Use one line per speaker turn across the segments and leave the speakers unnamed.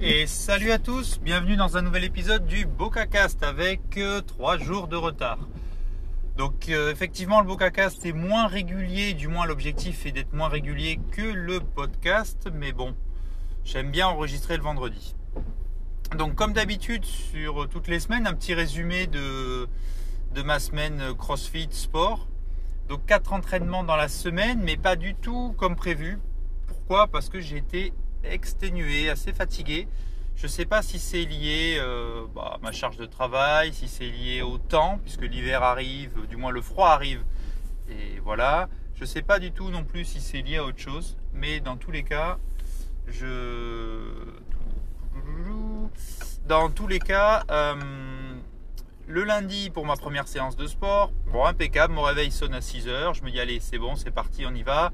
Et salut à tous, bienvenue dans un nouvel épisode du BocaCast avec 3 euh, jours de retard. Donc euh, effectivement le BocaCast est moins régulier, du moins l'objectif est d'être moins régulier que le podcast, mais bon, j'aime bien enregistrer le vendredi. Donc comme d'habitude sur toutes les semaines, un petit résumé de, de ma semaine CrossFit Sport. Donc 4 entraînements dans la semaine, mais pas du tout comme prévu. Pourquoi? Parce que j'ai été exténué, assez fatigué. Je ne sais pas si c'est lié euh, bah, à ma charge de travail, si c'est lié au temps, puisque l'hiver arrive, du moins le froid arrive. Et voilà. Je ne sais pas du tout non plus si c'est lié à autre chose. Mais dans tous les cas, je... Dans tous les cas, euh, le lundi pour ma première séance de sport, bon impeccable, mon réveil sonne à 6h, je me dis allez c'est bon, c'est parti, on y va.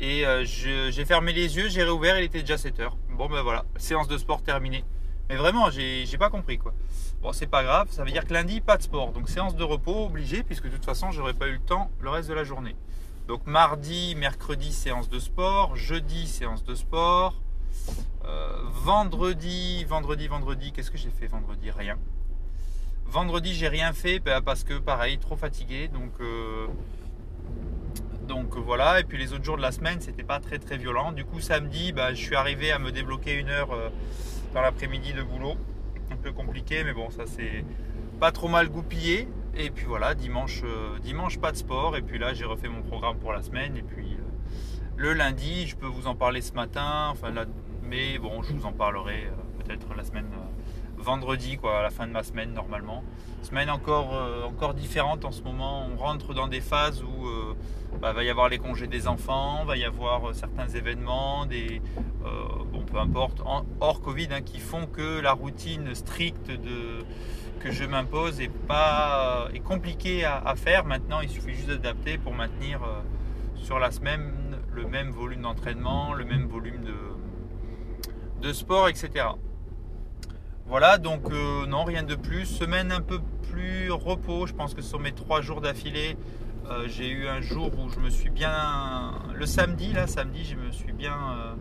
Et euh, j'ai fermé les yeux, j'ai réouvert, il était déjà 7 heures. Bon ben voilà, séance de sport terminée. Mais vraiment, j'ai pas compris quoi. Bon, c'est pas grave, ça veut dire que lundi, pas de sport. Donc séance de repos obligé, puisque de toute façon, j'aurais pas eu le temps le reste de la journée. Donc mardi, mercredi, séance de sport. Jeudi, séance de sport. Euh, vendredi, vendredi, vendredi, qu'est-ce que j'ai fait vendredi? Rien. Vendredi, j'ai rien fait bah, parce que pareil, trop fatigué. Donc euh, donc voilà, et puis les autres jours de la semaine, c'était pas très très violent. Du coup, samedi, bah, je suis arrivé à me débloquer une heure euh, dans l'après-midi de boulot. Un peu compliqué, mais bon, ça c'est pas trop mal goupillé. Et puis voilà, dimanche, euh, dimanche pas de sport. Et puis là, j'ai refait mon programme pour la semaine. Et puis euh, le lundi, je peux vous en parler ce matin. Enfin là, mais bon, je vous en parlerai peut-être la semaine vendredi, quoi, à la fin de ma semaine normalement. Semaine encore, euh, encore différente en ce moment. On rentre dans des phases où euh, bah, va y avoir les congés des enfants, va y avoir euh, certains événements, des, bon, peu importe, hors Covid, hein, qui font que la routine stricte de, que je m'impose est, pas, est compliquée à, faire. Maintenant, il suffit juste d'adapter pour maintenir sur la semaine le même volume d'entraînement, le même volume de sport, etc. Voilà, donc euh, non, rien de plus. Semaine un peu plus repos. Je pense que sur mes trois jours d'affilée, euh, j'ai eu un jour où je me suis bien. Le samedi, là, samedi, je me suis bien. Euh,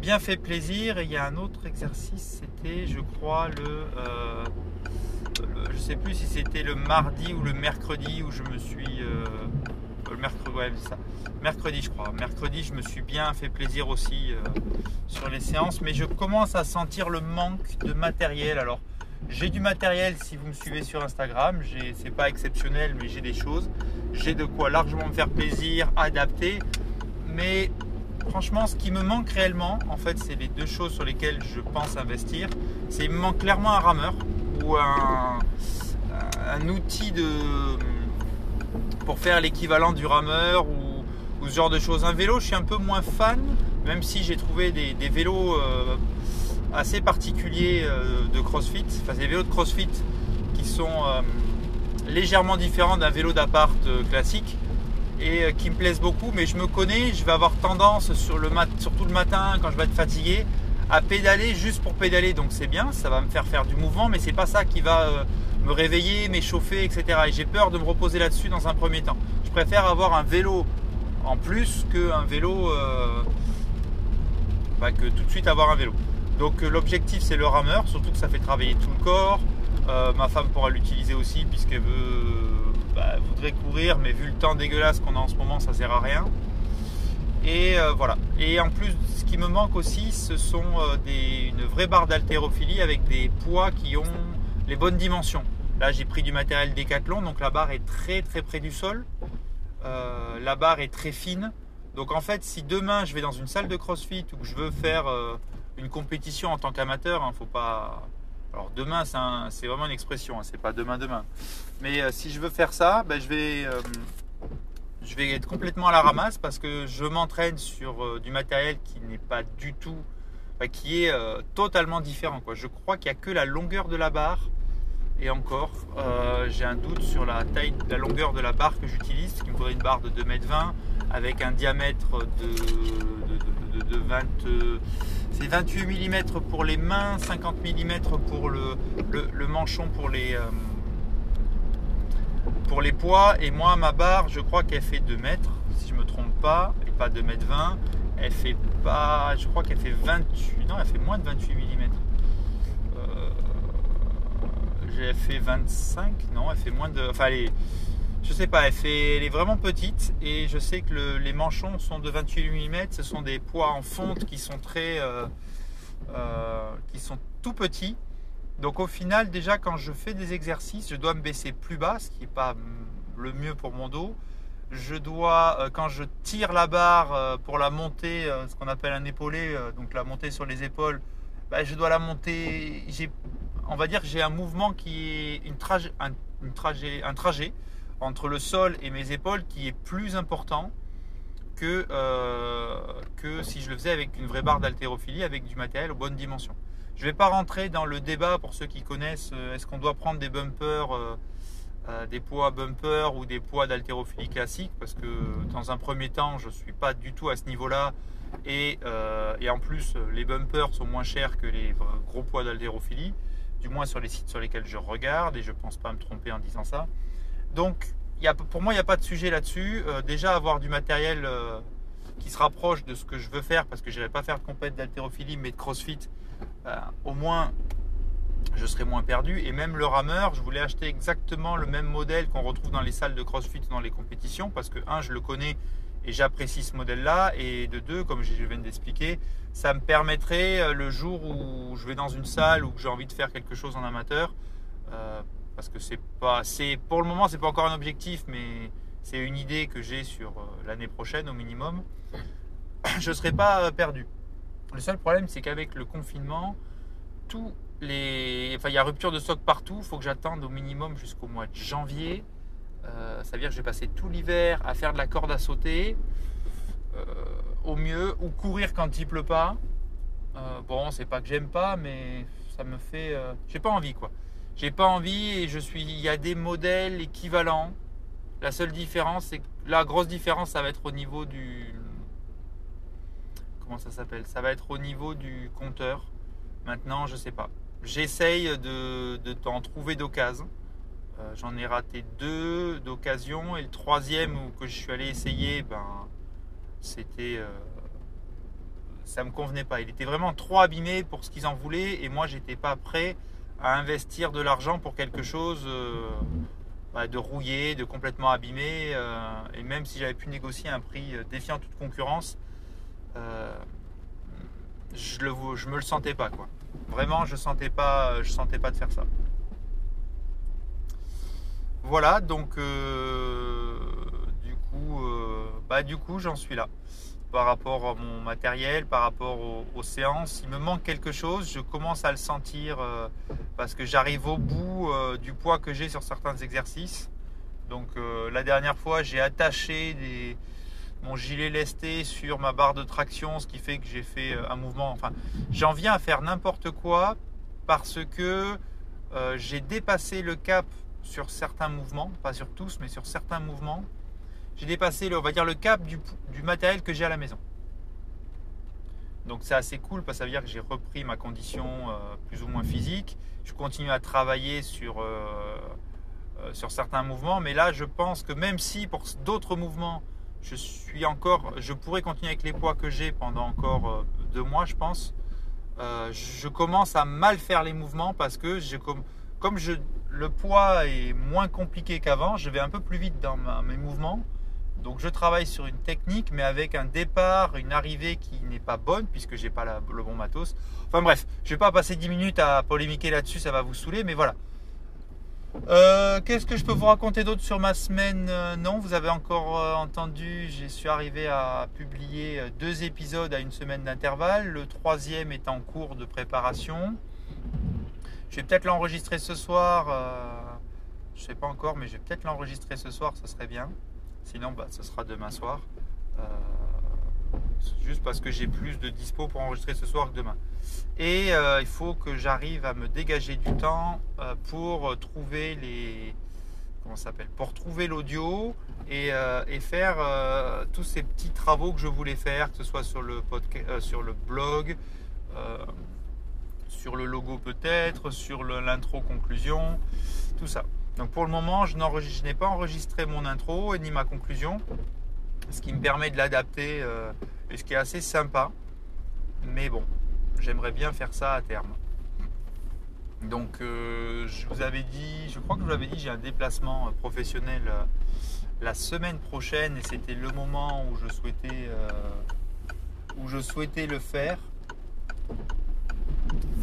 bien fait plaisir. Et il y a un autre exercice, c'était, je crois, le. je sais plus si c'était le mardi ou le mercredi où je me suis mercredi, ça. mercredi, je crois. Mercredi, je me suis bien fait plaisir aussi euh, sur les séances, mais je commence à sentir le manque de matériel. Alors, j'ai du matériel si vous me suivez sur Instagram. C'est pas exceptionnel, mais j'ai des choses. J'ai de quoi largement me faire plaisir, adapter. Mais franchement, ce qui me manque réellement, en fait, c'est les deux choses sur lesquelles je pense investir. C'est il me manque clairement un rameur ou un outil de pour faire l'équivalent du rameur ou, ce genre de choses. Un vélo, je suis un peu moins fan, même si j'ai trouvé des, vélos euh, assez particuliers euh, de CrossFit, enfin des vélos de CrossFit qui sont euh, légèrement différents d'un vélo d'appart classique et qui me plaisent beaucoup, mais je me connais, je vais avoir tendance sur le mat, surtout le matin quand je vais être fatigué, à pédaler juste pour pédaler. Donc c'est bien, ça va me faire faire du mouvement, mais c'est pas ça qui va me réveiller, m'échauffer, etc. Et j'ai peur de me reposer là-dessus dans un premier temps. Je préfère avoir un vélo en plus qu'un vélo, euh, bah, que tout de suite avoir un vélo. Donc euh, l'objectif c'est le rameur, surtout que ça fait travailler tout le corps. Euh, ma femme pourra l'utiliser aussi puisqu'elle veut, bah, voudrait courir, mais vu le temps dégueulasse qu'on a en ce moment, ça sert à rien. Et voilà. Et en plus, qui me manque aussi, ce sont des, une vraie barre d'haltérophilie avec des poids qui ont les bonnes dimensions. Là, j'ai pris du matériel Decathlon, donc la barre est très très près du sol. Euh, la barre est très fine. Donc en fait, si demain je vais dans une salle de CrossFit ou que je veux faire euh, une compétition en tant qu'amateur, hein, faut pas. Alors demain, c'est vraiment une expression, hein, c'est pas demain demain. Mais euh, si je veux faire ça, ben, je vais je vais être complètement à la ramasse parce que je m'entraîne sur du matériel qui n'est pas du tout, qui est totalement différent. Je crois qu'il n'y a que la longueur de la barre et encore, euh, j'ai un doute sur la taille, la longueur de la barre que j'utilise, qui me faudrait une barre de 2m20 avec un diamètre de, de, 20. c'est 28 mm pour les mains, 50 mm pour le, manchon pour les, euh, pour les poids. Et moi, ma barre, je crois qu'elle fait 2 mètres, si je ne me trompe pas, et pas 2 m 20. Elle fait pas. Je crois qu'elle fait 28. Non, elle fait moins de 28 mm. Euh, j'ai fait 25. Non, elle fait moins de. Enfin, elle est, je sais pas, elle, fait, elle est vraiment petite et je sais que les manchons sont de 28 mm. Ce sont des poids en fonte qui sont très. Euh, euh, qui sont tout petits. Donc au final, déjà quand je fais des exercices, je dois me baisser plus bas, ce qui n'est pas le mieux pour mon dos je dois, euh, quand je tire la barre euh, pour la monter, euh, ce qu'on appelle un épaulé, donc la monter sur les épaules, bah, je dois la monter. On va dire que j'ai un mouvement qui est une un, trajet, un trajet entre le sol et mes épaules qui est plus important que, que si je le faisais avec une vraie barre d'haltérophilie avec du matériel aux bonnes dimensions. Je ne vais pas rentrer dans le débat pour ceux qui connaissent est-ce qu'on doit prendre des bumpers euh, des poids bumper ou des poids d'haltérophilie classique? Parce que dans un premier temps je ne suis pas du tout à ce niveau là et, euh, et, en plus les bumpers sont moins chers que les gros poids d'haltérophilie du moins sur les sites sur lesquels je regarde et je pense pas me tromper en disant ça. Donc pour moi il n'y a pas de sujet là-dessus. Euh, déjà avoir du matériel qui se rapproche de ce que je veux faire parce que je n'irai pas faire de compète d'haltérophilie mais de crossfit au moins je serais moins perdu. Et même le rameur, je voulais acheter exactement le même modèle qu'on retrouve dans les salles de CrossFit dans les compétitions parce que, un, je le connais et j'apprécie ce modèle-là. Et de deux, comme je viens d'expliquer, ça me permettrait euh, le jour où je vais dans une salle ou que j'ai envie de faire quelque chose en amateur, euh, parce que c'est pas, c'est pour le moment, c'est pas encore un objectif, mais c'est une idée que j'ai sur euh, l'année prochaine au minimum. Je ne serai pas perdu. Le seul problème, c'est qu'avec le confinement, tout Enfin, il y a rupture de stock partout. Il faut que j'attende au minimum jusqu'au mois de janvier. Euh, ça veut dire que je vais passer tout l'hiver à faire de la corde à sauter, euh, au mieux, ou courir quand il pleut pas. Euh, bon, c'est pas que j'aime pas, mais ça me fait. j'ai pas envie, quoi. J'ai pas envie et je suis. Il y a des modèles équivalents. La seule différence, c'est que la grosse différence, ça va être au niveau du. Ça s'appelle Ça va être au niveau du compteur. Maintenant, je sais pas j'essaye de, t'en trouver d'occasion. Euh, j'en ai raté deux d'occasion et le troisième où que je suis allé essayer, ben, c'était, euh, ça me convenait pas. Il était vraiment trop abîmé pour ce qu'ils en voulaient et moi j'étais pas prêt à investir de l'argent pour quelque chose euh, bah, de rouillé, de complètement abîmé. et même si j'avais pu négocier un prix défiant toute concurrence, je le, me le sentais pas quoi. Vraiment, je sentais pas, je sentais pas de faire ça. Voilà, donc euh, du coup, euh, bah du coup, j'en suis là. Par rapport à mon matériel, par rapport aux, séances, il me manque quelque chose. Je commence à le sentir euh, parce que j'arrive au bout du poids que j'ai sur certains exercices. Donc la dernière fois, j'ai attaché des, mon gilet lesté sur ma barre de traction, ce qui fait que j'ai fait euh, un mouvement. Enfin, j'en viens à faire n'importe quoi parce que euh, j'ai dépassé le cap sur certains mouvements, pas sur tous, mais sur certains mouvements. J'ai dépassé, le, on va dire, le cap du, matériel que j'ai à la maison. Donc c'est assez cool parce que ça veut dire que j'ai repris ma condition euh, plus ou moins physique. Je continue à travailler sur, sur certains mouvements, mais là je pense que même si pour d'autres mouvements je suis encore, je pourrais continuer avec les poids que j'ai pendant encore euh, deux mois, je pense. Euh, je commence à mal faire les mouvements parce que comme, le poids est moins compliqué qu'avant, je vais un peu plus vite dans mes mouvements. Donc je travaille sur une technique, mais avec un départ, une arrivée qui n'est pas bonne puisque j'ai pas le bon matos. Enfin bref, je vais pas passer 10 minutes à polémiquer là-dessus, ça va vous saouler, mais voilà. Euh, qu'est-ce que je peux vous raconter d'autre sur ma semaine euh, Non, vous avez encore euh, entendu, je suis arrivé à publier deux épisodes à une semaine d'intervalle. Le troisième est en cours de préparation. Je vais peut-être l'enregistrer ce soir. je ne sais pas encore, mais je vais peut-être l'enregistrer ce soir, ce serait bien. Sinon, bah, ce sera demain soir. Juste parce que j'ai plus de dispo pour enregistrer ce soir que demain. Et euh, il faut que j'arrive à me dégager du temps euh, pour trouver les comment s'appelle pour trouver l'audio et, euh, faire tous ces petits travaux que je voulais faire, que ce soit sur le podcast, sur le blog, sur le logo peut-être, sur l'intro conclusion, tout ça. Donc pour le moment, je n'ai pas enregistré mon intro ni ma conclusion, ce qui me permet de l'adapter et ce qui est assez sympa. Mais bon, j'aimerais bien faire ça à terme. Donc euh, je vous avais dit, je crois que je vous avais dit, j'ai un déplacement professionnel la semaine prochaine et c'était le moment où je souhaitais, où je souhaitais le faire.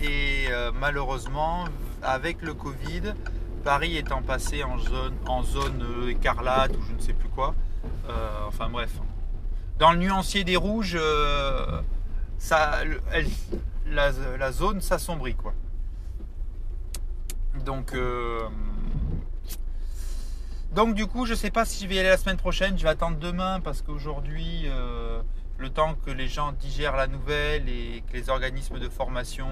Et malheureusement, avec le Covid, Paris étant passé en zone, en zone euh, écarlate ou je ne sais plus quoi. Euh, enfin bref. Dans le nuancier des rouges, euh, ça, la, zone s'assombrit quoi. Donc, donc du coup, je ne sais pas si je vais y aller la semaine prochaine. Je vais attendre demain parce qu'aujourd'hui, le temps que les gens digèrent la nouvelle et que les organismes de formation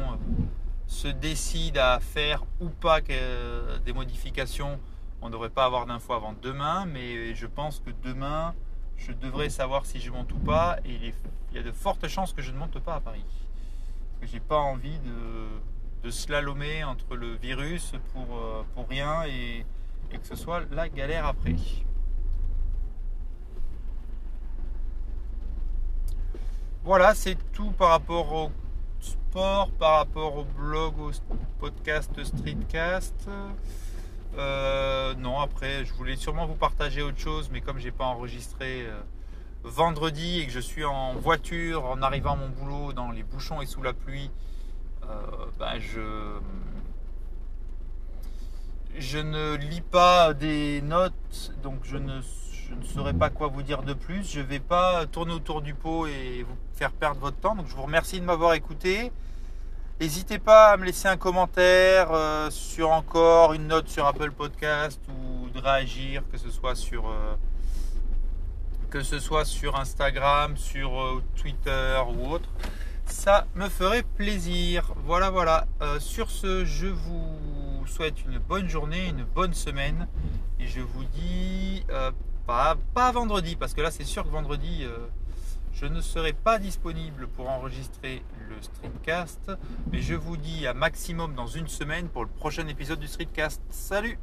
se décide à faire ou pas des modifications, on ne devrait pas avoir d'infos avant demain, mais je pense que demain, je devrais savoir si je monte ou pas, et il, y a de fortes chances que je ne monte pas à Paris. Parce que j'ai pas envie de, slalomer entre le virus pour, euh, pour rien et que ce soit la galère après. Voilà, c'est tout par rapport au sport par rapport au blog, au podcast Streetcast. Euh, non, après, je voulais sûrement vous partager autre chose, mais comme j'ai pas enregistré euh, vendredi et que je suis en voiture en arrivant à mon boulot dans les bouchons et sous la pluie, euh, ben je ne lis pas des notes, donc je ne, je ne saurais pas quoi vous dire de plus. Je ne vais pas tourner autour du pot et vous faire perdre votre temps. Donc je vous remercie de m'avoir écouté. N'hésitez pas à me laisser un commentaire euh, sur encore une note sur Apple Podcast ou de réagir, que ce soit sur, euh, Instagram, sur euh, Twitter ou autre. Ça me ferait plaisir. Voilà, voilà. sur ce, je vous souhaite une bonne journée, une bonne semaine. Et je vous dis pas vendredi, parce que là c'est sûr que vendredi je ne serai pas disponible pour enregistrer le streetcast, mais je vous dis à maximum dans une semaine pour le prochain épisode du streetcast. Salut